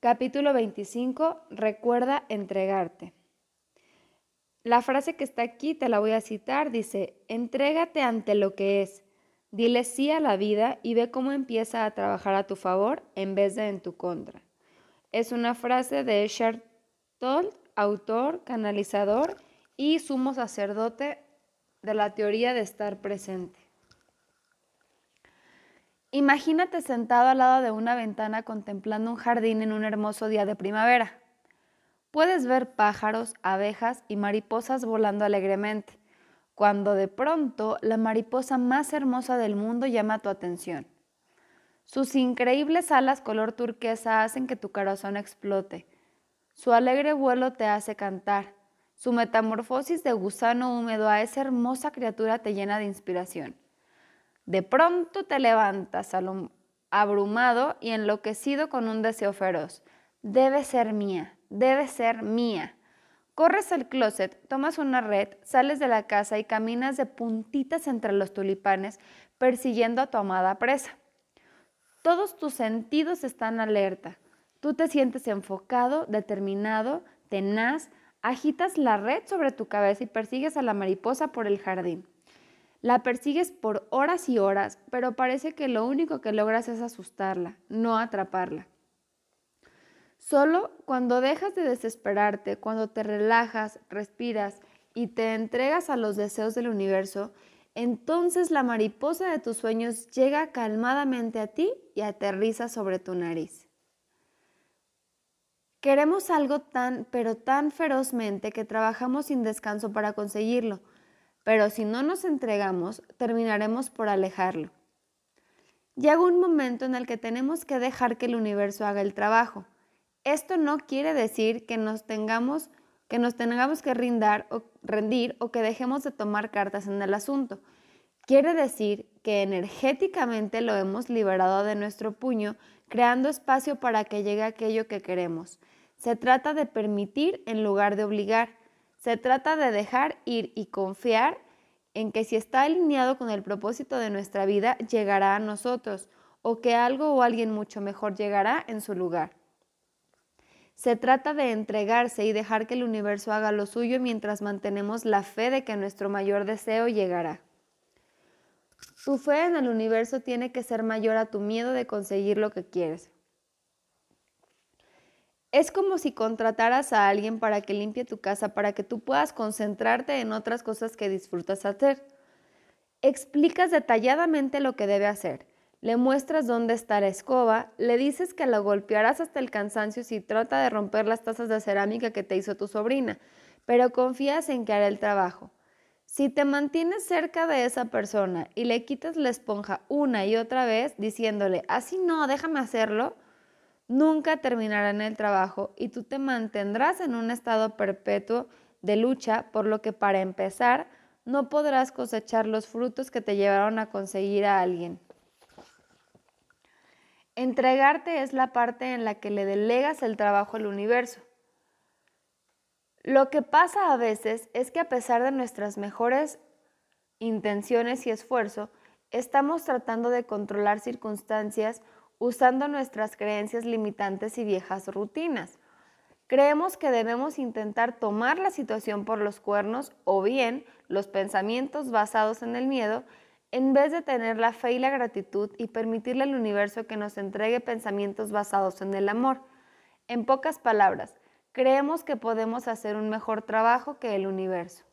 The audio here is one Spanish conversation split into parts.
Capítulo 25. Recuerda entregarte. La frase que está aquí te la voy a citar. Dice, entrégate ante lo que es. Dile sí a la vida y ve cómo empieza a trabajar a tu favor en vez de en tu contra. Es una frase de Eckhart autor, canalizador y sumo sacerdote de la teoría de estar presente. Imagínate sentado al lado de una ventana contemplando un jardín en un hermoso día de primavera. Puedes ver pájaros, abejas y mariposas volando alegremente, cuando de pronto la mariposa más hermosa del mundo llama tu atención. Sus increíbles alas color turquesa hacen que tu corazón explote. Su alegre vuelo te hace cantar. Su metamorfosis de gusano húmedo a esa hermosa criatura te llena de inspiración. De pronto te levantas abrumado y enloquecido con un deseo feroz. Debe ser mía, debe ser mía. Corres al closet, tomas una red, sales de la casa y caminas de puntitas entre los tulipanes persiguiendo a tu amada presa. Todos tus sentidos están alerta. Tú te sientes enfocado, determinado, tenaz, agitas la red sobre tu cabeza y persigues a la mariposa por el jardín. La persigues por horas y horas, pero parece que lo único que logras es asustarla, no atraparla. Solo cuando dejas de desesperarte, cuando te relajas, respiras y te entregas a los deseos del universo, entonces la mariposa de tus sueños llega calmadamente a ti y aterriza sobre tu nariz. Queremos algo tan, pero tan ferozmente que trabajamos sin descanso para conseguirlo pero si no nos entregamos, terminaremos por alejarlo. Llega un momento en el que tenemos que dejar que el universo haga el trabajo. Esto no quiere decir que nos tengamos que, nos tengamos que rendir o que dejemos de tomar cartas en el asunto. Quiere decir que energéticamente lo hemos liberado de nuestro puño, creando espacio para que llegue aquello que queremos. Se trata de permitir en lugar de obligar. Se trata de dejar ir y confiar en que si está alineado con el propósito de nuestra vida, llegará a nosotros o que algo o alguien mucho mejor llegará en su lugar. Se trata de entregarse y dejar que el universo haga lo suyo mientras mantenemos la fe de que nuestro mayor deseo llegará. Tu fe en el universo tiene que ser mayor a tu miedo de conseguir lo que quieres. Es como si contrataras a alguien para que limpie tu casa, para que tú puedas concentrarte en otras cosas que disfrutas hacer. Explicas detalladamente lo que debe hacer. Le muestras dónde está la escoba, le dices que lo golpearás hasta el cansancio si trata de romper las tazas de cerámica que te hizo tu sobrina, pero confías en que hará el trabajo. Si te mantienes cerca de esa persona y le quitas la esponja una y otra vez diciéndole, así no, déjame hacerlo, nunca terminarán el trabajo y tú te mantendrás en un estado perpetuo de lucha, por lo que para empezar no podrás cosechar los frutos que te llevaron a conseguir a alguien. Entregarte es la parte en la que le delegas el trabajo al universo. Lo que pasa a veces es que a pesar de nuestras mejores intenciones y esfuerzo, estamos tratando de controlar circunstancias usando nuestras creencias limitantes y viejas rutinas. Creemos que debemos intentar tomar la situación por los cuernos o bien los pensamientos basados en el miedo en vez de tener la fe y la gratitud y permitirle al universo que nos entregue pensamientos basados en el amor. En pocas palabras, creemos que podemos hacer un mejor trabajo que el universo.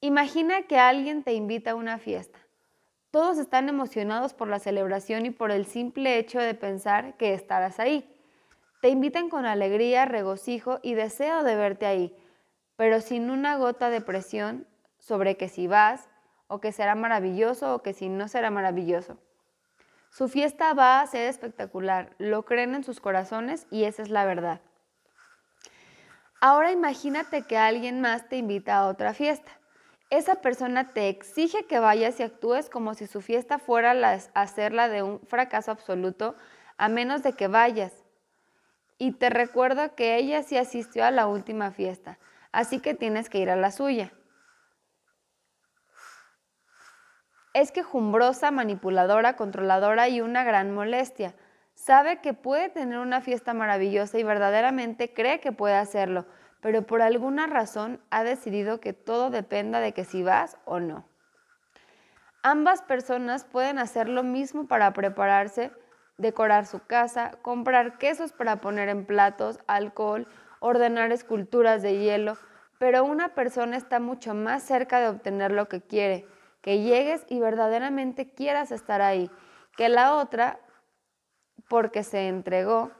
Imagina que alguien te invita a una fiesta. Todos están emocionados por la celebración y por el simple hecho de pensar que estarás ahí. Te invitan con alegría, regocijo y deseo de verte ahí, pero sin una gota de presión sobre que si vas o que será maravilloso o que si no será maravilloso. Su fiesta va a ser espectacular, lo creen en sus corazones y esa es la verdad. Ahora imagínate que alguien más te invita a otra fiesta esa persona te exige que vayas y actúes como si su fiesta fuera a hacerla de un fracaso absoluto, a menos de que vayas. Y te recuerdo que ella sí asistió a la última fiesta, así que tienes que ir a la suya. Es quejumbrosa, manipuladora, controladora y una gran molestia. Sabe que puede tener una fiesta maravillosa y verdaderamente cree que puede hacerlo, pero por alguna razón ha decidido que todo dependa de que si vas o no. Ambas personas pueden hacer lo mismo para prepararse, decorar su casa, comprar quesos para poner en platos, alcohol, ordenar esculturas de hielo, pero una persona está mucho más cerca de obtener lo que quiere, que llegues y verdaderamente quieras estar ahí, que la otra porque se entregó.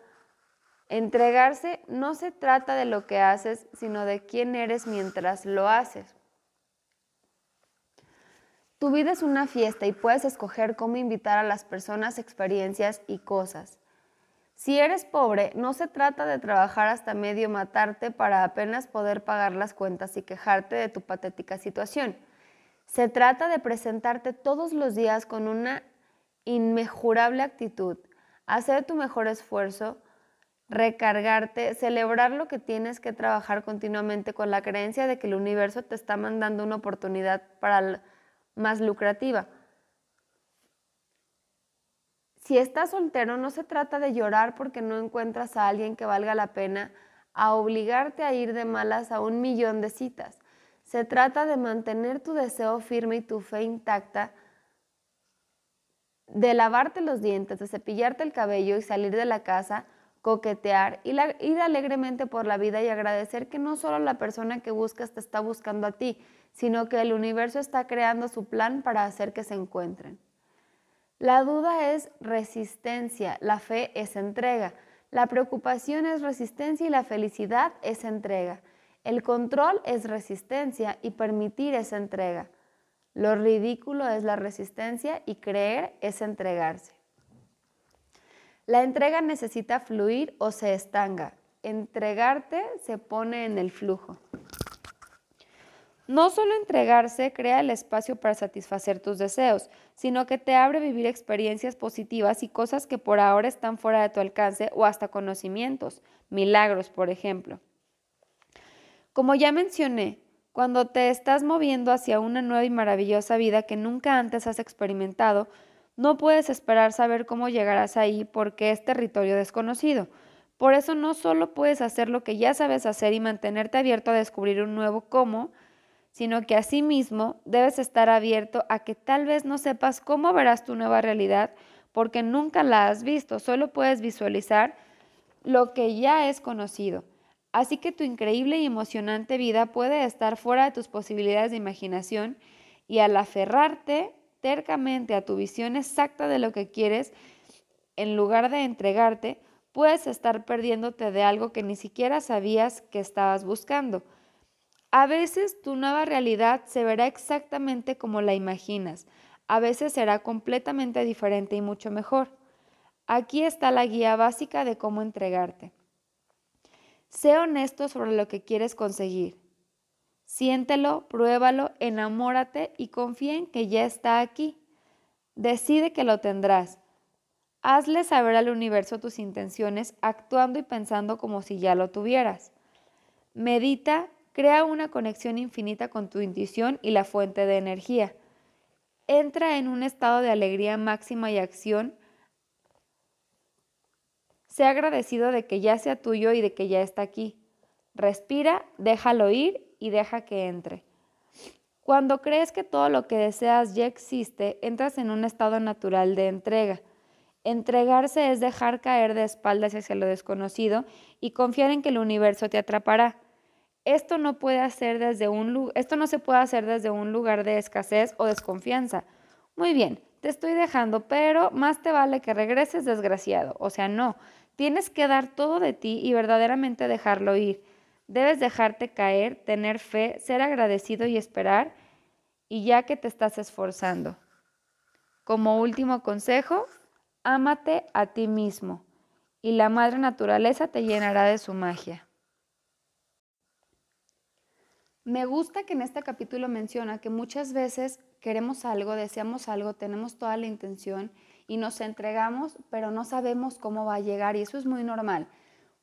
Entregarse no se trata de lo que haces, sino de quién eres mientras lo haces. Tu vida es una fiesta y puedes escoger cómo invitar a las personas, experiencias y cosas. Si eres pobre, no se trata de trabajar hasta medio matarte para apenas poder pagar las cuentas y quejarte de tu patética situación. Se trata de presentarte todos los días con una inmejorable actitud, hacer tu mejor esfuerzo, recargarte, celebrar lo que tienes que trabajar continuamente con la creencia de que el universo te está mandando una oportunidad para más lucrativa. Si estás soltero, no se trata de llorar porque no encuentras a alguien que valga la pena, a obligarte a ir de malas a un millón de citas. Se trata de mantener tu deseo firme y tu fe intacta, de lavarte los dientes, de cepillarte el cabello y salir de la casa, coquetear, ir, ir alegremente por la vida y agradecer que no solo la persona que buscas te está buscando a ti, sino que el universo está creando su plan para hacer que se encuentren. La duda es resistencia, la fe es entrega, la preocupación es resistencia y la felicidad es entrega. El control es resistencia y permitir es entrega. Lo ridículo es la resistencia y creer es entregarse. La entrega necesita fluir o se estanca. Entregarte se pone en el flujo. No solo entregarse crea el espacio para satisfacer tus deseos, sino que te abre vivir experiencias positivas y cosas que por ahora están fuera de tu alcance o hasta conocimientos, milagros, por ejemplo. Como ya mencioné, cuando te estás moviendo hacia una nueva y maravillosa vida que nunca antes has experimentado, no puedes esperar saber cómo llegarás ahí porque es territorio desconocido. Por eso no solo puedes hacer lo que ya sabes hacer y mantenerte abierto a descubrir un nuevo cómo, sino que asimismo debes estar abierto a que tal vez no sepas cómo verás tu nueva realidad porque nunca la has visto, solo puedes visualizar lo que ya es conocido. Así que tu increíble y emocionante vida puede estar fuera de tus posibilidades de imaginación y al aferrarte a tu visión exacta de lo que quieres, en lugar de entregarte, puedes estar perdiéndote de algo que ni siquiera sabías que estabas buscando. A veces tu nueva realidad se verá exactamente como la imaginas, a veces será completamente diferente y mucho mejor. Aquí está la guía básica de cómo entregarte. Sé honesto sobre lo que quieres conseguir. Siéntelo, pruébalo, enamórate y confía en que ya está aquí. Decide que lo tendrás. Hazle saber al universo tus intenciones actuando y pensando como si ya lo tuvieras. Medita Crea una conexión infinita con tu intuición y la fuente de energía. Entra en un estado de alegría máxima y acción. Sé agradecido de que ya sea tuyo y de que ya está aquí. Respira, déjalo ir y deja que entre. Cuando crees que todo lo que deseas ya existe, entras en un estado natural de entrega. Entregarse es dejar caer de espaldas hacia lo desconocido y confiar en que el universo te atrapará esto no puede hacer desde un esto no se puede hacer desde un lugar de escasez o desconfianza. Muy bien, te estoy dejando, pero más te vale que regreses desgraciado. O sea, no, tienes que dar todo de ti y verdaderamente dejarlo ir. Debes dejarte caer, tener fe, ser agradecido y esperar, y ya que te estás esforzando. Como último consejo, ámate a ti mismo, y la madre naturaleza te llenará de su magia. Me gusta que en este capítulo menciona que muchas veces queremos algo, deseamos algo, tenemos toda la intención y nos entregamos, pero no sabemos cómo va a llegar y eso es muy normal.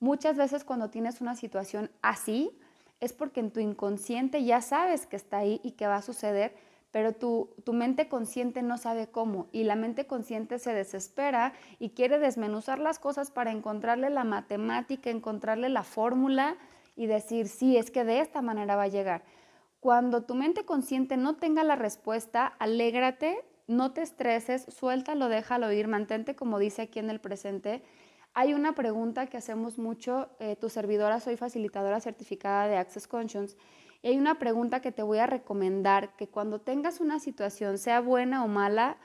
Muchas veces cuando tienes una situación así es porque en tu inconsciente ya sabes que está ahí y que va a suceder, pero tu, tu, mente consciente no sabe cómo y la mente consciente se desespera y quiere desmenuzar las cosas para encontrarle la matemática, encontrarle la fórmula y decir, sí, es que de esta manera va a llegar. Cuando tu mente consciente no tenga la respuesta, alégrate, no te estreses, suéltalo, déjalo ir, mantente como dice aquí en el presente. Hay una pregunta que hacemos mucho, eh, tu servidora, soy facilitadora certificada de Access Conscience, y hay una pregunta que te voy a recomendar, que cuando tengas una situación, sea buena o mala,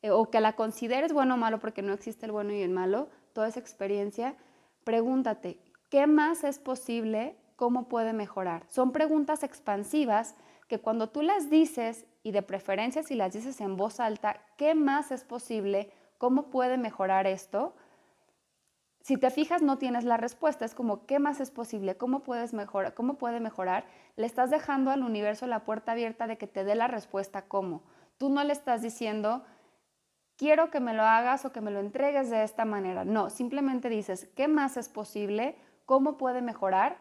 eh, o que la consideres bueno o malo, porque no existe el bueno y el malo, toda esa experiencia, pregúntate, ¿qué más es posible? ¿Cómo puede mejorar? Son preguntas expansivas que cuando tú las dices, y de preferencia si las dices en voz alta, ¿qué más es posible? ¿Cómo puede mejorar esto? Si te fijas no tienes la respuesta, es como, ¿qué más es posible? ¿Cómo, puedes mejorar? ¿Cómo puede mejorar? Le estás dejando al universo la puerta abierta de que te dé la respuesta cómo. Tú no le estás diciendo, quiero que me lo hagas o que me lo entregues de esta manera. No, simplemente dices, ¿qué más es posible? ¿Cómo puede mejorar?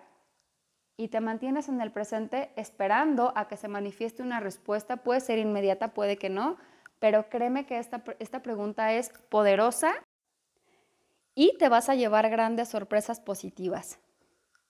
Y te mantienes en el presente esperando a que se manifieste una respuesta. Puede ser inmediata, puede que no, pero créeme que esta, esta pregunta es poderosa y te vas a llevar grandes sorpresas positivas.